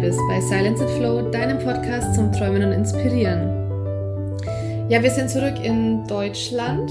bist bei Silence and Flow, deinem Podcast zum Träumen und Inspirieren. Ja, wir sind zurück in Deutschland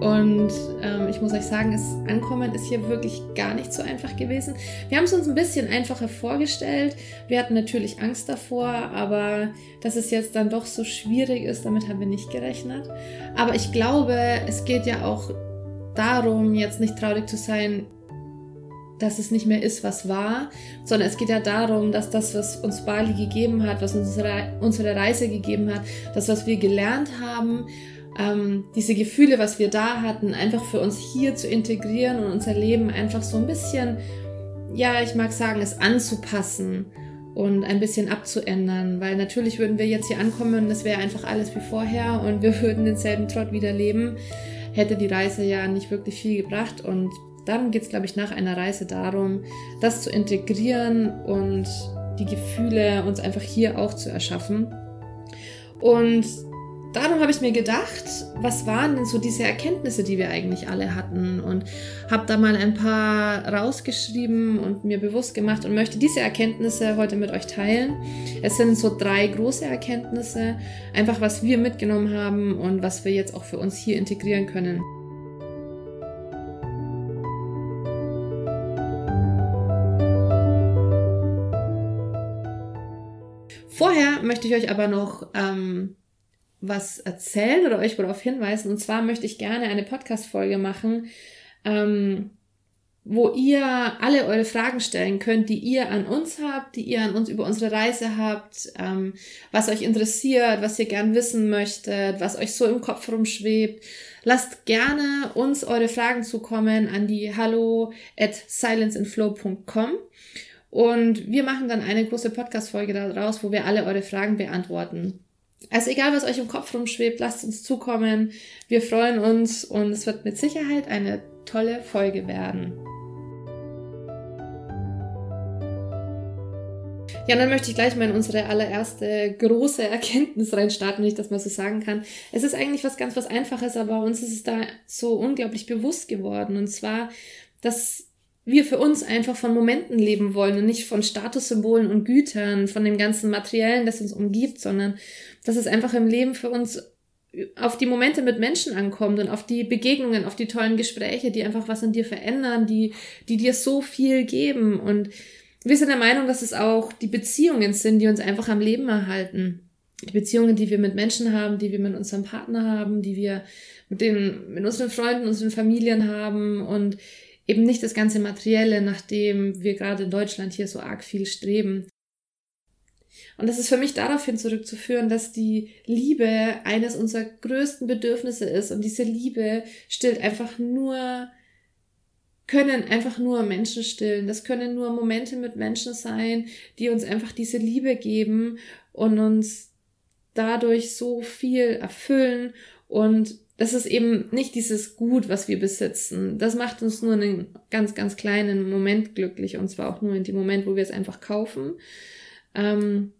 und ähm, ich muss euch sagen, das Ankommen ist hier wirklich gar nicht so einfach gewesen. Wir haben es uns ein bisschen einfacher vorgestellt. Wir hatten natürlich Angst davor, aber dass es jetzt dann doch so schwierig ist, damit haben wir nicht gerechnet. Aber ich glaube, es geht ja auch darum, jetzt nicht traurig zu sein, dass es nicht mehr ist, was war, sondern es geht ja darum, dass das, was uns Bali gegeben hat, was unsere, Reise gegeben hat, das, was wir gelernt haben, ähm, diese Gefühle, was wir da hatten, einfach für uns hier zu integrieren und unser Leben einfach so ein bisschen, ja, ich mag sagen, es anzupassen und ein bisschen abzuändern, weil natürlich würden wir jetzt hier ankommen und es wäre einfach alles wie vorher und wir würden denselben Trott wieder leben, hätte die Reise ja nicht wirklich viel gebracht und dann geht es, glaube ich, nach einer Reise darum, das zu integrieren und die Gefühle uns einfach hier auch zu erschaffen. Und darum habe ich mir gedacht, was waren denn so diese Erkenntnisse, die wir eigentlich alle hatten und habe da mal ein paar rausgeschrieben und mir bewusst gemacht und möchte diese Erkenntnisse heute mit euch teilen. Es sind so drei große Erkenntnisse, einfach was wir mitgenommen haben und was wir jetzt auch für uns hier integrieren können. Vorher möchte ich euch aber noch ähm, was erzählen oder euch worauf hinweisen. Und zwar möchte ich gerne eine Podcast-Folge machen, ähm, wo ihr alle eure Fragen stellen könnt, die ihr an uns habt, die ihr an uns über unsere Reise habt, ähm, was euch interessiert, was ihr gern wissen möchtet, was euch so im Kopf rumschwebt. Lasst gerne uns eure Fragen zukommen an die hallo at silenceandflow.com und wir machen dann eine große Podcast-Folge daraus, wo wir alle eure Fragen beantworten. Also egal, was euch im Kopf rumschwebt, lasst uns zukommen. Wir freuen uns und es wird mit Sicherheit eine tolle Folge werden. Ja, dann möchte ich gleich mal in unsere allererste große Erkenntnis reinstarten, wenn ich das mal so sagen kann. Es ist eigentlich was ganz was Einfaches, aber uns ist es da so unglaublich bewusst geworden. Und zwar, dass wir für uns einfach von Momenten leben wollen und nicht von Statussymbolen und Gütern, von dem ganzen Materiellen, das uns umgibt, sondern dass es einfach im Leben für uns auf die Momente mit Menschen ankommt und auf die Begegnungen, auf die tollen Gespräche, die einfach was an dir verändern, die, die dir so viel geben. Und wir sind der Meinung, dass es auch die Beziehungen sind, die uns einfach am Leben erhalten. Die Beziehungen, die wir mit Menschen haben, die wir mit unserem Partner haben, die wir mit den, mit unseren Freunden, unseren Familien haben und eben nicht das ganze Materielle, nach dem wir gerade in Deutschland hier so arg viel streben. Und das ist für mich daraufhin zurückzuführen, dass die Liebe eines unserer größten Bedürfnisse ist. Und diese Liebe stillt einfach nur, können einfach nur Menschen stillen. Das können nur Momente mit Menschen sein, die uns einfach diese Liebe geben und uns dadurch so viel erfüllen und das ist eben nicht dieses Gut, was wir besitzen. Das macht uns nur einen ganz, ganz kleinen Moment glücklich und zwar auch nur in dem Moment, wo wir es einfach kaufen. Ähm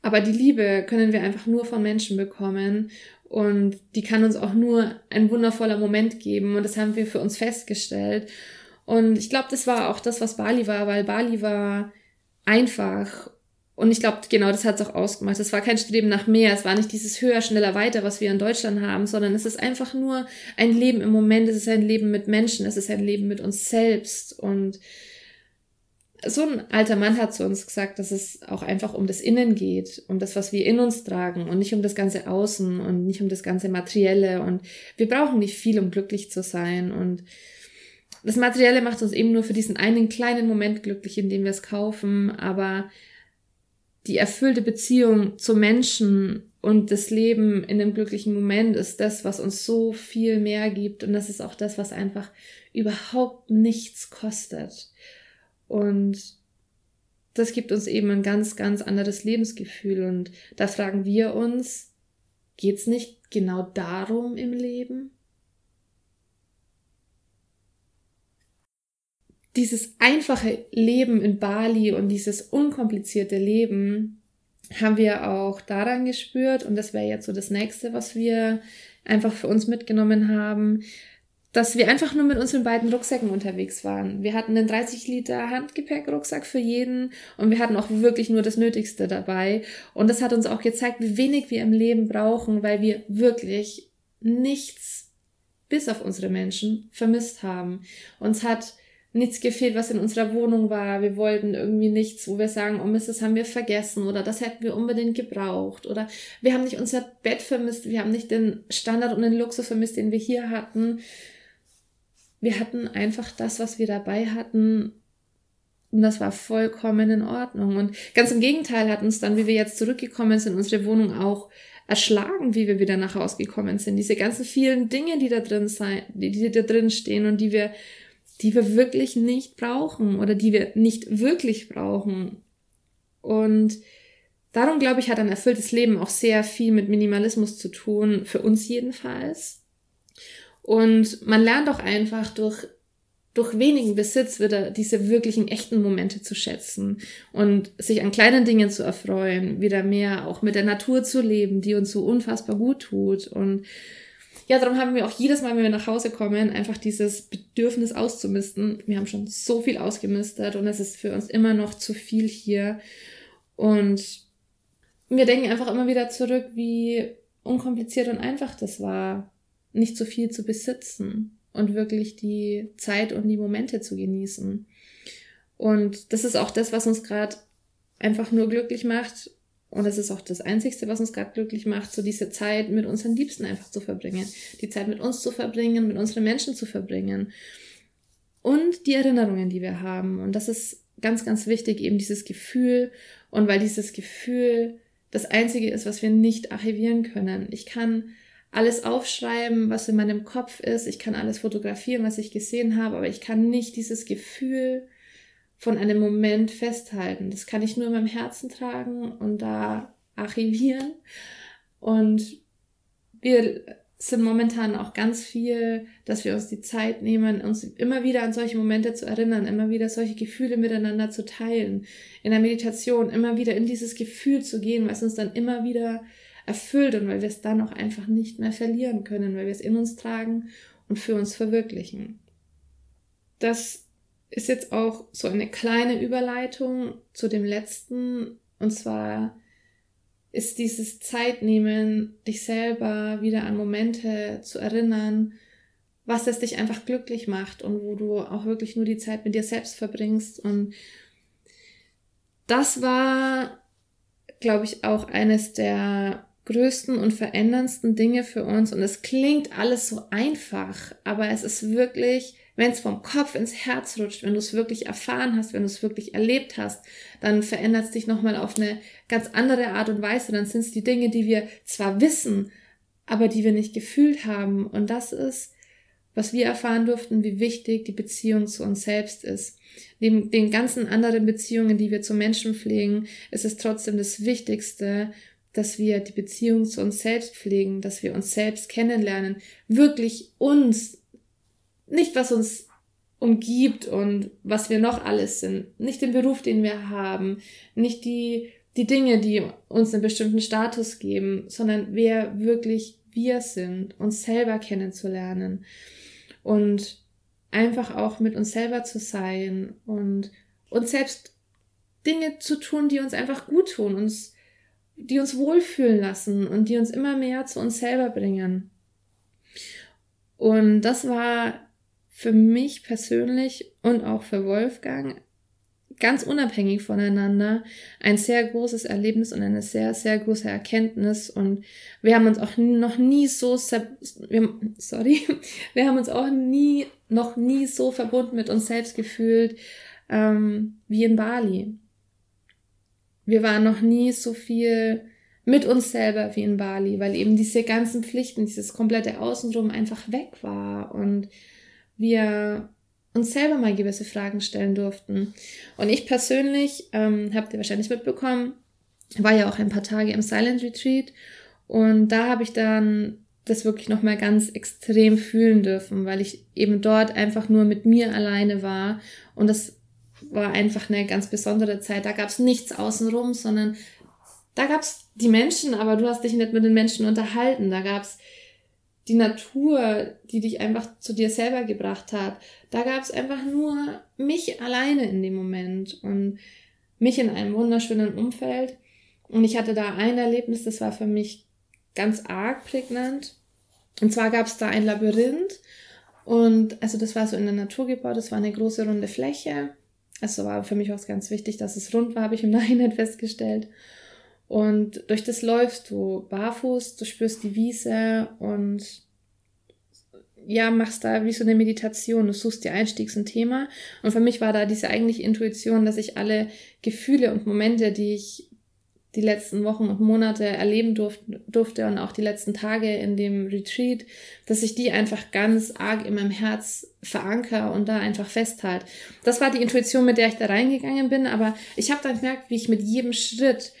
aber die Liebe können wir einfach nur von Menschen bekommen und die kann uns auch nur ein wundervoller Moment geben und das haben wir für uns festgestellt. Und ich glaube, das war auch das, was Bali war, weil Bali war einfach und ich glaube, genau das hat es auch ausgemacht. Es war kein Streben nach mehr, es war nicht dieses höher, schneller, weiter, was wir in Deutschland haben, sondern es ist einfach nur ein Leben im Moment, es ist ein Leben mit Menschen, es ist ein Leben mit uns selbst. Und so ein alter Mann hat zu uns gesagt, dass es auch einfach um das Innen geht, um das, was wir in uns tragen und nicht um das ganze Außen und nicht um das ganze Materielle. Und wir brauchen nicht viel, um glücklich zu sein. Und das Materielle macht uns eben nur für diesen einen kleinen Moment glücklich, in dem wir es kaufen, aber die erfüllte Beziehung zu Menschen und das Leben in dem glücklichen Moment ist das, was uns so viel mehr gibt. Und das ist auch das, was einfach überhaupt nichts kostet. Und das gibt uns eben ein ganz, ganz anderes Lebensgefühl. Und da fragen wir uns, geht's nicht genau darum im Leben? Dieses einfache Leben in Bali und dieses unkomplizierte Leben haben wir auch daran gespürt und das wäre jetzt so das nächste, was wir einfach für uns mitgenommen haben, dass wir einfach nur mit unseren beiden Rucksäcken unterwegs waren. Wir hatten einen 30 Liter Handgepäck-Rucksack für jeden und wir hatten auch wirklich nur das Nötigste dabei. Und das hat uns auch gezeigt, wie wenig wir im Leben brauchen, weil wir wirklich nichts bis auf unsere Menschen vermisst haben. Uns hat nichts gefehlt, was in unserer Wohnung war. Wir wollten irgendwie nichts, wo wir sagen, oh Mist, das haben wir vergessen oder das hätten wir unbedingt gebraucht oder wir haben nicht unser Bett vermisst, wir haben nicht den Standard und den Luxus vermisst, den wir hier hatten wir hatten einfach das, was wir dabei hatten. Und das war vollkommen in Ordnung. Und ganz im Gegenteil hat uns dann, wie wir jetzt zurückgekommen sind, unsere Wohnung auch erschlagen, wie wir wieder nach Hause gekommen sind. Diese ganzen vielen Dinge, die da drin sein, die, die da drin stehen und die wir, die wir wirklich nicht brauchen oder die wir nicht wirklich brauchen. Und darum glaube ich, hat ein erfülltes Leben auch sehr viel mit Minimalismus zu tun, für uns jedenfalls. Und man lernt auch einfach durch, durch wenigen Besitz wieder diese wirklichen echten Momente zu schätzen und sich an kleinen Dingen zu erfreuen, wieder mehr auch mit der Natur zu leben, die uns so unfassbar gut tut. Und ja, darum haben wir auch jedes Mal, wenn wir nach Hause kommen, einfach dieses Bedürfnis auszumisten. Wir haben schon so viel ausgemistet und es ist für uns immer noch zu viel hier. Und wir denken einfach immer wieder zurück, wie unkompliziert und einfach das war, nicht so viel zu besitzen und wirklich die Zeit und die Momente zu genießen. Und das ist auch das, was uns gerade einfach nur glücklich macht. Und das ist auch das Einzigste, was uns gerade glücklich macht, so diese Zeit mit unseren Liebsten einfach zu verbringen. Die Zeit mit uns zu verbringen, mit unseren Menschen zu verbringen. Und die Erinnerungen, die wir haben. Und das ist ganz, ganz wichtig, eben dieses Gefühl. Und weil dieses Gefühl das Einzige ist, was wir nicht archivieren können. Ich kann alles aufschreiben, was in meinem Kopf ist. Ich kann alles fotografieren, was ich gesehen habe, aber ich kann nicht dieses Gefühl von einem Moment festhalten. Das kann ich nur in meinem Herzen tragen und da archivieren. Und wir sind momentan auch ganz viel, dass wir uns die Zeit nehmen, uns immer wieder an solche Momente zu erinnern, immer wieder solche Gefühle miteinander zu teilen, in der Meditation immer wieder in dieses Gefühl zu gehen, was uns dann immer wieder erfüllt und weil wir es dann auch einfach nicht mehr verlieren können, weil wir es in uns tragen und für uns verwirklichen. Das ist jetzt auch so eine kleine Überleitung zu dem letzten und zwar ist dieses Zeitnehmen, dich selber wieder an Momente zu erinnern, was es dich einfach glücklich macht und wo du auch wirklich nur die Zeit mit dir selbst verbringst. Und das war, glaube ich, auch eines der größten und veränderndsten Dinge für uns. Und es klingt alles so einfach, aber es ist wirklich, wenn es vom Kopf ins Herz rutscht, wenn du es wirklich erfahren hast, wenn du es wirklich erlebt hast, dann verändert es dich nochmal auf eine ganz andere Art und Weise. Dann sind es die Dinge, die wir zwar wissen, aber die wir nicht gefühlt haben. Und das ist, was wir erfahren durften, wie wichtig die Beziehung zu uns selbst ist. Neben den ganzen anderen Beziehungen, die wir zu Menschen pflegen, ist es trotzdem das Wichtigste, dass wir die Beziehung zu uns selbst pflegen, dass wir uns selbst kennenlernen, wirklich uns, nicht was uns umgibt und was wir noch alles sind, nicht den Beruf, den wir haben, nicht die, die Dinge, die uns einen bestimmten Status geben, sondern wer wirklich wir sind, uns selber kennenzulernen und einfach auch mit uns selber zu sein und uns selbst Dinge zu tun, die uns einfach gut tun, uns die uns wohlfühlen lassen und die uns immer mehr zu uns selber bringen. Und das war für mich persönlich und auch für Wolfgang ganz unabhängig voneinander ein sehr großes Erlebnis und eine sehr, sehr große Erkenntnis. Und wir haben uns auch noch nie so, wir, sorry, wir haben uns auch nie, noch nie so verbunden mit uns selbst gefühlt ähm, wie in Bali wir waren noch nie so viel mit uns selber wie in Bali, weil eben diese ganzen Pflichten, dieses komplette Außenrum einfach weg war und wir uns selber mal gewisse Fragen stellen durften. Und ich persönlich, ähm, habt ihr wahrscheinlich mitbekommen, war ja auch ein paar Tage im Silent Retreat und da habe ich dann das wirklich nochmal ganz extrem fühlen dürfen, weil ich eben dort einfach nur mit mir alleine war und das war einfach eine ganz besondere Zeit. Da gab es nichts außenrum, sondern da gab es die Menschen, aber du hast dich nicht mit den Menschen unterhalten. Da gab es die Natur, die dich einfach zu dir selber gebracht hat. Da gab es einfach nur mich alleine in dem Moment und mich in einem wunderschönen Umfeld. Und ich hatte da ein Erlebnis, das war für mich ganz arg prägnant. Und zwar gab es da ein Labyrinth und also das war so in der Natur gebaut, das war eine große runde Fläche. Also war für mich auch ganz wichtig, dass es rund war, habe ich im Nachhinein festgestellt. Und durch das läufst du barfuß, du spürst die Wiese und ja, machst da wie so eine Meditation, du suchst dir Einstiegs ein Thema. Und für mich war da diese eigentliche Intuition, dass ich alle Gefühle und Momente, die ich die letzten Wochen und Monate erleben durfte, durfte und auch die letzten Tage in dem Retreat, dass ich die einfach ganz arg in meinem Herz veranker und da einfach festhalte. Das war die Intuition, mit der ich da reingegangen bin, aber ich habe dann gemerkt, wie ich mit jedem Schritt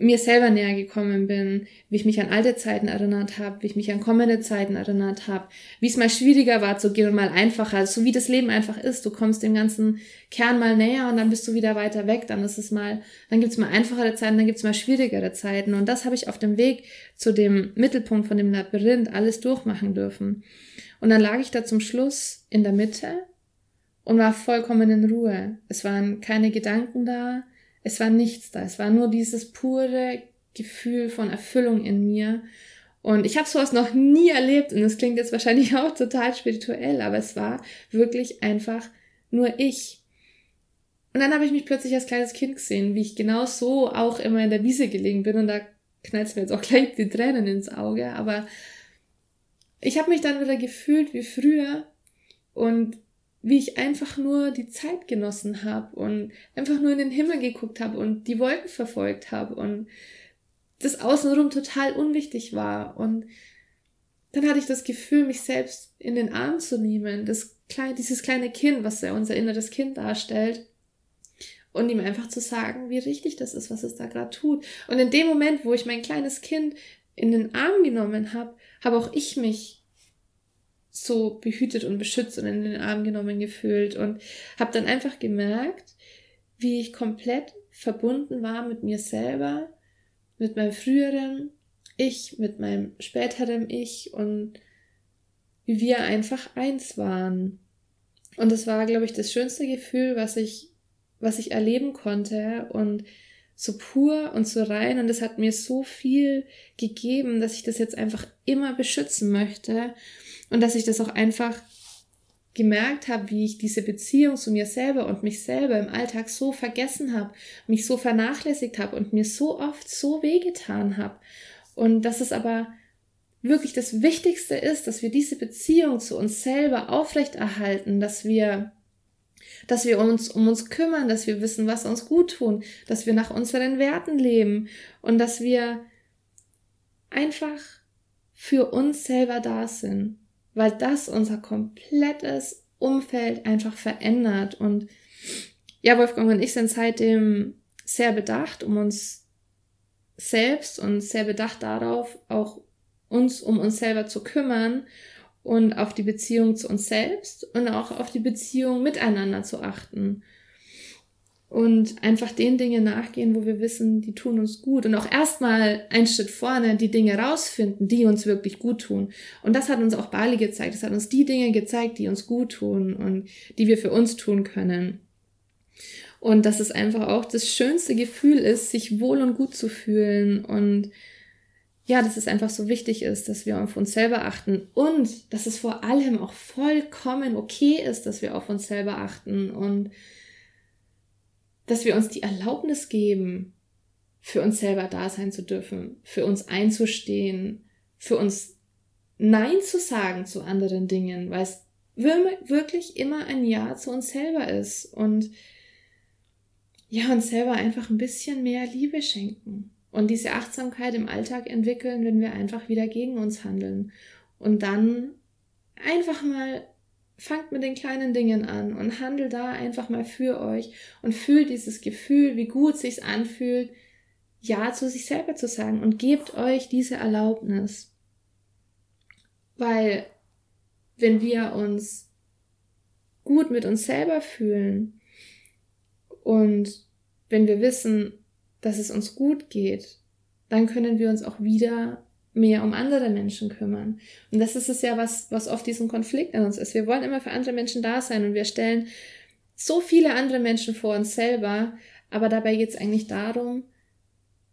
mir selber näher gekommen bin, wie ich mich an alte Zeiten erinnert habe, wie ich mich an kommende Zeiten erinnert habe, wie es mal schwieriger war zu gehen und mal einfacher, so wie das Leben einfach ist. Du kommst dem ganzen Kern mal näher und dann bist du wieder weiter weg. Dann ist es mal, dann gibt's mal einfachere Zeiten, dann gibt's mal schwierigere Zeiten. Und das habe ich auf dem Weg zu dem Mittelpunkt von dem Labyrinth alles durchmachen dürfen. Und dann lag ich da zum Schluss in der Mitte und war vollkommen in Ruhe. Es waren keine Gedanken da, es war nichts da. Es war nur dieses pure Gefühl von Erfüllung in mir. Und ich habe sowas noch nie erlebt und das klingt jetzt wahrscheinlich auch total spirituell, aber es war wirklich einfach nur ich. Und dann habe ich mich plötzlich als kleines Kind gesehen, wie ich genau so auch immer in der Wiese gelegen bin und da knallt mir jetzt auch gleich die Tränen ins Auge, aber ich habe mich dann wieder gefühlt wie früher und wie ich einfach nur die Zeit genossen habe und einfach nur in den Himmel geguckt habe und die Wolken verfolgt habe und das außenrum total unwichtig war. Und dann hatte ich das Gefühl, mich selbst in den Arm zu nehmen, das kleine, dieses kleine Kind, was ja unser inneres Kind darstellt, und ihm einfach zu sagen, wie richtig das ist, was es da gerade tut. Und in dem Moment, wo ich mein kleines Kind in den Arm genommen habe, habe auch ich mich so behütet und beschützt und in den Arm genommen gefühlt und habe dann einfach gemerkt, wie ich komplett verbunden war mit mir selber, mit meinem früheren Ich, mit meinem späteren Ich und wie wir einfach eins waren. Und das war, glaube ich, das schönste Gefühl, was ich, was ich erleben konnte und so pur und so rein und es hat mir so viel gegeben, dass ich das jetzt einfach immer beschützen möchte und dass ich das auch einfach gemerkt habe, wie ich diese Beziehung zu mir selber und mich selber im Alltag so vergessen habe, mich so vernachlässigt habe und mir so oft so wehgetan habe. Und dass es aber wirklich das Wichtigste ist, dass wir diese Beziehung zu uns selber aufrechterhalten, dass wir dass wir uns um uns kümmern, dass wir wissen, was uns gut tun, dass wir nach unseren Werten leben und dass wir einfach für uns selber da sind weil das unser komplettes Umfeld einfach verändert. Und ja, Wolfgang und ich sind seitdem sehr bedacht um uns selbst und sehr bedacht darauf, auch uns um uns selber zu kümmern und auf die Beziehung zu uns selbst und auch auf die Beziehung miteinander zu achten und einfach den Dingen nachgehen, wo wir wissen, die tun uns gut und auch erstmal einen Schritt vorne die Dinge rausfinden, die uns wirklich gut tun. Und das hat uns auch Bali gezeigt. Das hat uns die Dinge gezeigt, die uns gut tun und die wir für uns tun können. Und dass es einfach auch das schönste Gefühl ist, sich wohl und gut zu fühlen und ja, dass es einfach so wichtig ist, dass wir auf uns selber achten und dass es vor allem auch vollkommen okay ist, dass wir auf uns selber achten und dass wir uns die Erlaubnis geben, für uns selber da sein zu dürfen, für uns einzustehen, für uns Nein zu sagen zu anderen Dingen, weil es wirklich immer ein Ja zu uns selber ist und ja, uns selber einfach ein bisschen mehr Liebe schenken und diese Achtsamkeit im Alltag entwickeln, wenn wir einfach wieder gegen uns handeln und dann einfach mal fangt mit den kleinen Dingen an und handelt da einfach mal für euch und fühlt dieses Gefühl, wie gut sich's anfühlt, ja zu sich selber zu sagen und gebt euch diese Erlaubnis. Weil wenn wir uns gut mit uns selber fühlen und wenn wir wissen, dass es uns gut geht, dann können wir uns auch wieder mehr um andere Menschen kümmern. Und das ist es ja, was, was oft diesen Konflikt in uns ist. Wir wollen immer für andere Menschen da sein und wir stellen so viele andere Menschen vor uns selber, aber dabei geht es eigentlich darum,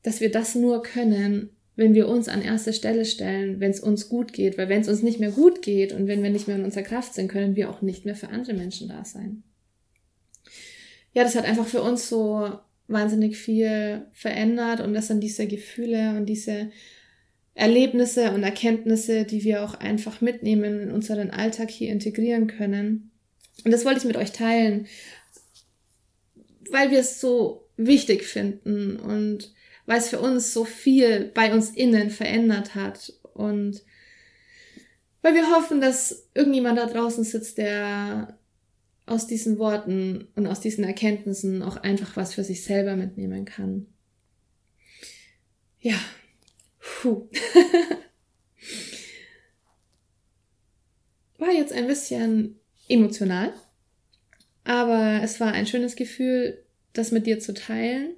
dass wir das nur können, wenn wir uns an erste Stelle stellen, wenn es uns gut geht. Weil wenn es uns nicht mehr gut geht und wenn wir nicht mehr in unserer Kraft sind, können wir auch nicht mehr für andere Menschen da sein. Ja, das hat einfach für uns so wahnsinnig viel verändert und das sind diese Gefühle und diese Erlebnisse und Erkenntnisse, die wir auch einfach mitnehmen in unseren Alltag hier integrieren können. Und das wollte ich mit euch teilen, weil wir es so wichtig finden und weil es für uns so viel bei uns innen verändert hat und weil wir hoffen, dass irgendjemand da draußen sitzt, der aus diesen Worten und aus diesen Erkenntnissen auch einfach was für sich selber mitnehmen kann. Ja, puh. War jetzt ein bisschen emotional, aber es war ein schönes Gefühl, das mit dir zu teilen.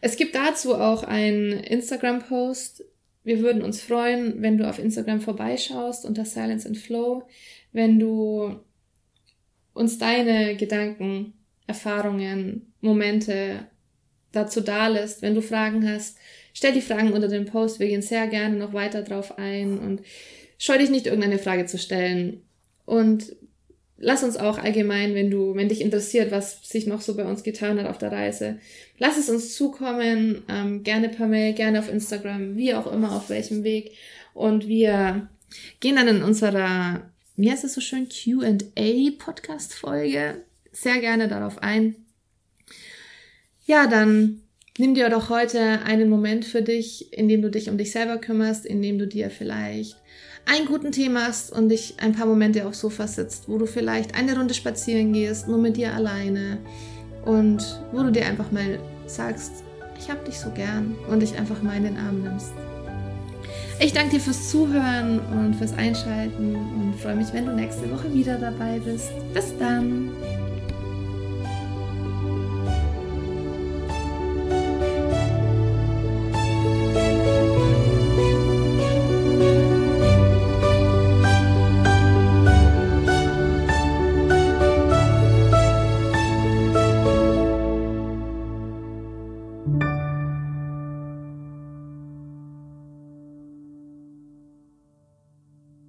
Es gibt dazu auch einen Instagram-Post. Wir würden uns freuen, wenn du auf Instagram vorbeischaust unter Silence and Flow, wenn du uns deine Gedanken, Erfahrungen, Momente dazu dalässt. Wenn du Fragen hast, stell die Fragen unter dem Post. Wir gehen sehr gerne noch weiter drauf ein und scheu dich nicht, irgendeine Frage zu stellen. Und lass uns auch allgemein, wenn du, wenn dich interessiert, was sich noch so bei uns getan hat auf der Reise, lass es uns zukommen, ähm, gerne per Mail, gerne auf Instagram, wie auch immer, auf welchem Weg. Und wir gehen dann in unserer, wie heißt es so schön, Q&A Podcast Folge sehr gerne darauf ein. Ja, dann nimm dir doch heute einen Moment für dich, in dem du dich um dich selber kümmerst, in dem du dir vielleicht einen guten Tee machst und dich ein paar Momente aufs Sofa sitzt, wo du vielleicht eine Runde spazieren gehst, nur mit dir alleine und wo du dir einfach mal sagst, ich hab dich so gern und dich einfach mal in den Arm nimmst. Ich danke dir fürs Zuhören und fürs Einschalten und freue mich, wenn du nächste Woche wieder dabei bist. Bis dann!